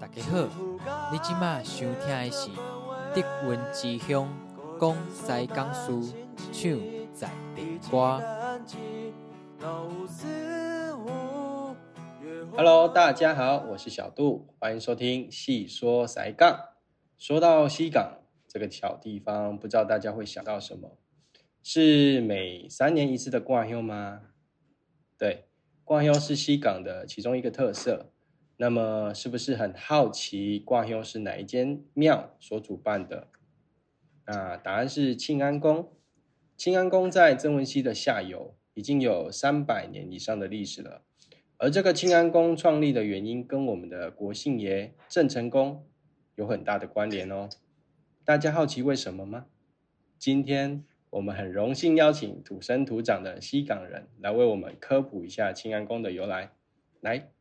大家好，你今麦收听的是德文之乡讲西江书唱在地歌。Hello，大家好，我是小杜，欢迎收听细说塞港。说到西港这个小地方，不知道大家会想到什么？是每三年一次的挂休吗？对，挂休是西港的其中一个特色。那么，是不是很好奇挂休是哪一间庙所主办的？那答案是庆安宫。庆安宫在曾文溪的下游，已经有三百年以上的历史了。而这个庆安宫创立的原因，跟我们的国姓爷郑成功有很大的关联哦。大家好奇为什么吗？今天我们很荣幸邀请土生土长的西港人来为我们科普一下庆安宫的由来。来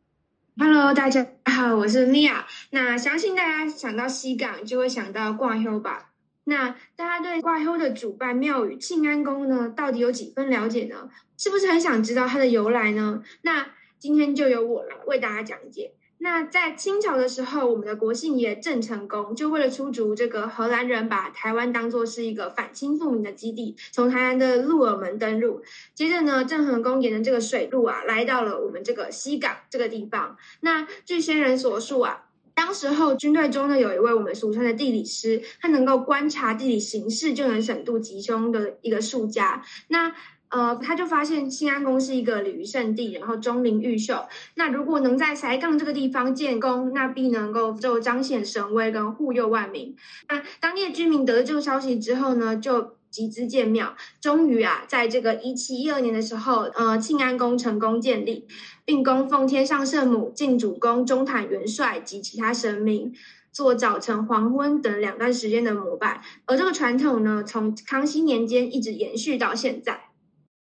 ，Hello，大家好，我是米娅。那相信大家想到西港就会想到挂休吧？那大家对挂休的主办庙宇庆安宫呢，到底有几分了解呢？是不是很想知道它的由来呢？那今天就由我来为大家讲解。那在清朝的时候，我们的国姓爷郑成功就为了出逐这个荷兰人，把台湾当做是一个反清复明的基地，从台南的鹿耳门登陆。接着呢，郑成功沿着这个水路啊，来到了我们这个西港这个地方。那据先人所述啊，当时候军队中呢，有一位我们俗称的地理师，他能够观察地理形势就能审度吉凶的一个术家。那呃，他就发现庆安宫是一个鲤鱼圣地，然后钟灵毓秀。那如果能在塞港这个地方建宫，那必能够就彰显神威跟护佑万民。那当地的居民得知这个消息之后呢，就集资建庙。终于啊，在这个一七一二年的时候，呃，庆安宫成功建立，并供奉天上圣母、敬主公、中坦元帅及其他神明。做早晨、黄昏等两段时间的膜拜，而这个传统呢，从康熙年间一直延续到现在。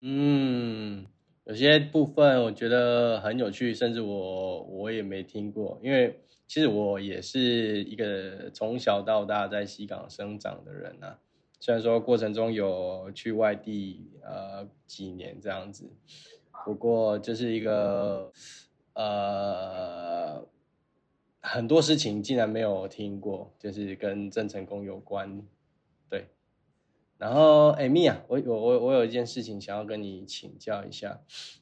嗯，有些部分我觉得很有趣，甚至我我也没听过，因为其实我也是一个从小到大在西港生长的人啊。虽然说过程中有去外地呃几年这样子，不过就是一个呃很多事情竟然没有听过，就是跟郑成功有关，然后，哎，米娅，我我我我有一件事情想要跟你请教一下，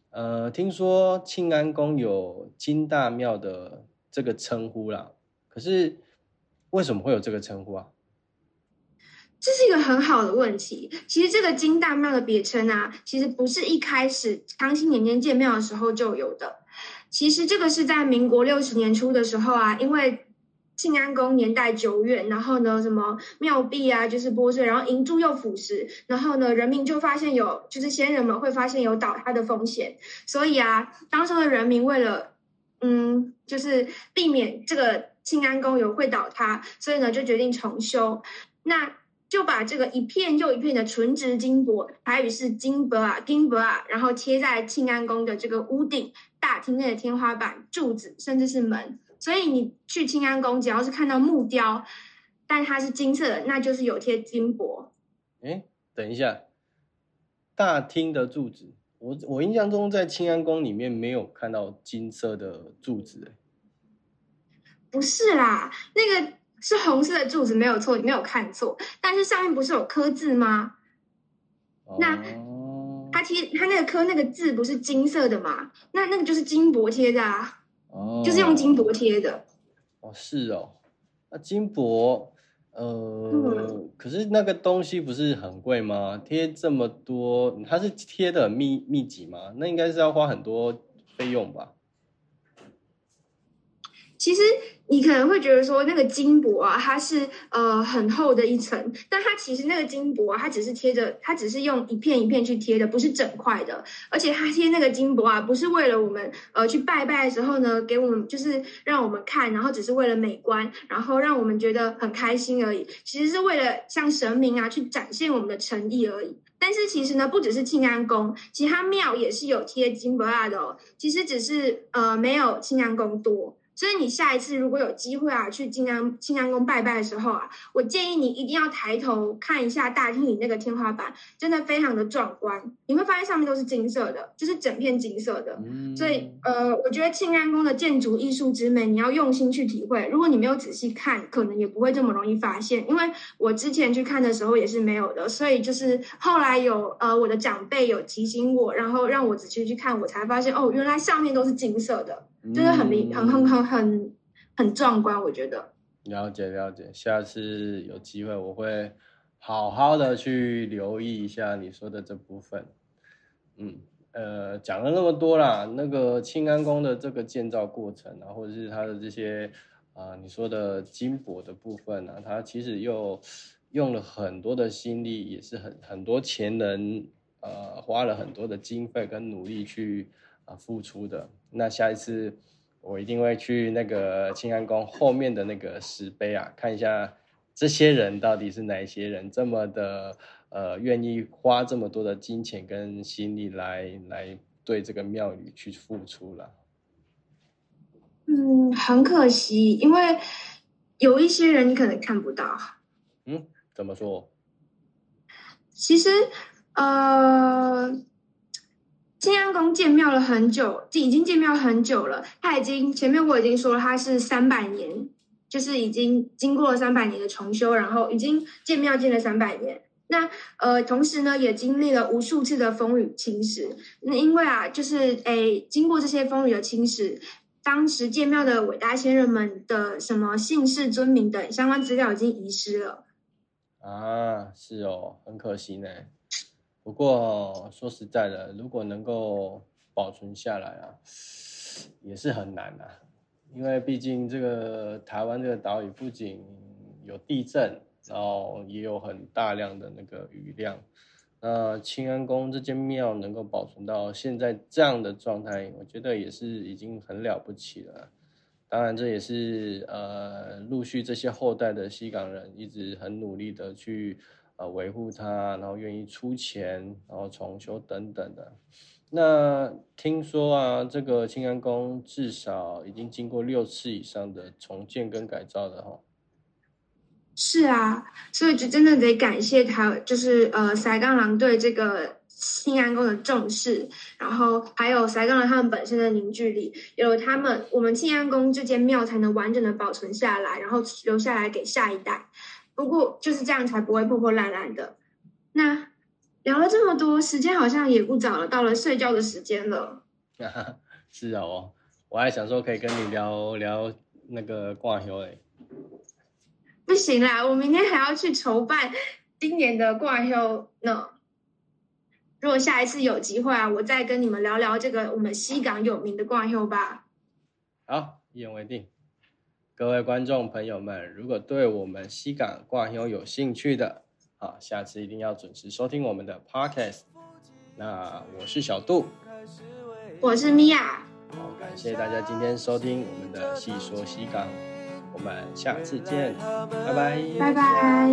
呃，听说庆安宫有金大庙的这个称呼啦，可是为什么会有这个称呼啊？这是一个很好的问题。其实这个金大庙的别称啊，其实不是一开始康熙年间建庙的时候就有的。其实这个是在民国六十年初的时候啊，因为庆安宫年代久远，然后呢，什么庙壁啊，就是剥碎，然后银柱又腐蚀，然后呢，人民就发现有，就是先人们会发现有倒塌的风险，所以啊，当时的人民为了，嗯，就是避免这个庆安宫有会倒塌，所以呢，就决定重修。那就把这个一片又一片的纯质金箔，台语是金箔啊，金箔啊，然后贴在庆安宫的这个屋顶、大厅内的天花板、柱子，甚至是门。所以你去清安宫，只要是看到木雕，但它是金色的，那就是有贴金箔。哎，等一下，大厅的柱子，我我印象中在清安宫里面没有看到金色的柱子，哎，不是啦，那个是红色的柱子，没有错，你没有看错。但是上面不是有刻字吗？那哦它贴它那个刻那个字不是金色的吗？那那个就是金箔贴的啊，哦就是用金箔贴的。哦，是哦，那金箔，呃，可是那个东西不是很贵吗？贴这么多，它是贴的密密集吗？那应该是要花很多费用吧？其实你可能会觉得说，那个金箔啊，它是呃很厚的一层，但它其实那个金箔啊，它只是贴着，它只是用一片一片去贴的，不是整块的。而且它贴那个金箔啊，不是为了我们呃去拜拜的时候呢，给我们就是让我们看，然后只是为了美观，然后让我们觉得很开心而已。其实是为了向神明啊去展现我们的诚意而已。但是其实呢，不只是庆安宫，其他庙也是有贴金箔啊的哦。其实只是呃没有庆安宫多。所以你下一次如果有机会啊，去静安静安宫拜拜的时候啊，我建议你一定要抬头看一下大厅里那个天花板，真的非常的壮观。你会发现上面都是金色的，就是整片金色的。嗯，所以呃，我觉得庆安宫的建筑艺术之美，你要用心去体会。如果你没有仔细看，可能也不会这么容易发现。因为我之前去看的时候也是没有的，所以就是后来有呃我的长辈有提醒我，然后让我仔细去看，我才发现哦，原来上面都是金色的。就是很明很很很很很壮观，我觉得。了解了解，下次有机会我会好好的去留意一下你说的这部分。嗯，呃，讲了那么多啦，那个庆安宫的这个建造过程啊，或者是它的这些啊，你说的金箔的部分啊，它其实又用了很多的心力，也是很很多前人呃花了很多的经费跟努力去。啊，付出的那下一次我一定会去那个庆安宫后面的那个石碑啊，看一下这些人到底是哪一些人，这么的呃愿意花这么多的金钱跟心力来来对这个庙宇去付出了。嗯，很可惜，因为有一些人你可能看不到。嗯，怎么说？其实呃。庆安宫建庙了很久，已经建庙很久了。它已经前面我已经说了，它是三百年，就是已经经过了三百年的重修，然后已经建庙建了三百年。那呃，同时呢，也经历了无数次的风雨侵蚀。那因为啊，就是诶，经过这些风雨的侵蚀，当时建庙的伟大先人们的什么姓氏尊名等相关资料已经遗失了。啊，是哦，很可惜呢。不过说实在的，如果能够保存下来啊，也是很难啊。因为毕竟这个台湾这个岛屿不仅有地震，然后也有很大量的那个雨量。那清安宫这间庙能够保存到现在这样的状态，我觉得也是已经很了不起了。当然，这也是呃陆续这些后代的西港人一直很努力的去。呃，维护它，然后愿意出钱，然后重修等等的。那听说啊，这个清安宫至少已经经过六次以上的重建跟改造了哈。是啊，所以就真的得感谢他，就是呃，塞冈狼对这个清安宫的重视，然后还有塞冈狼他们本身的凝聚力，有了他们，我们清安宫这间庙才能完整的保存下来，然后留下来给下一代。不过就是这样才不会破破烂烂的。那聊了这么多，时间好像也不早了，到了睡觉的时间了。是哦，我还想说可以跟你聊聊那个挂休诶。不行啦，我明天还要去筹办今年的挂休呢。如果下一次有机会啊，我再跟你们聊聊这个我们西港有名的挂休吧。好，一言为定。各位观众朋友们，如果对我们西港挂休有兴趣的，好，下次一定要准时收听我们的 podcast。那我是小杜，我是米娅，好，感谢大家今天收听我们的细说西港，我们下次见，拜拜，拜拜。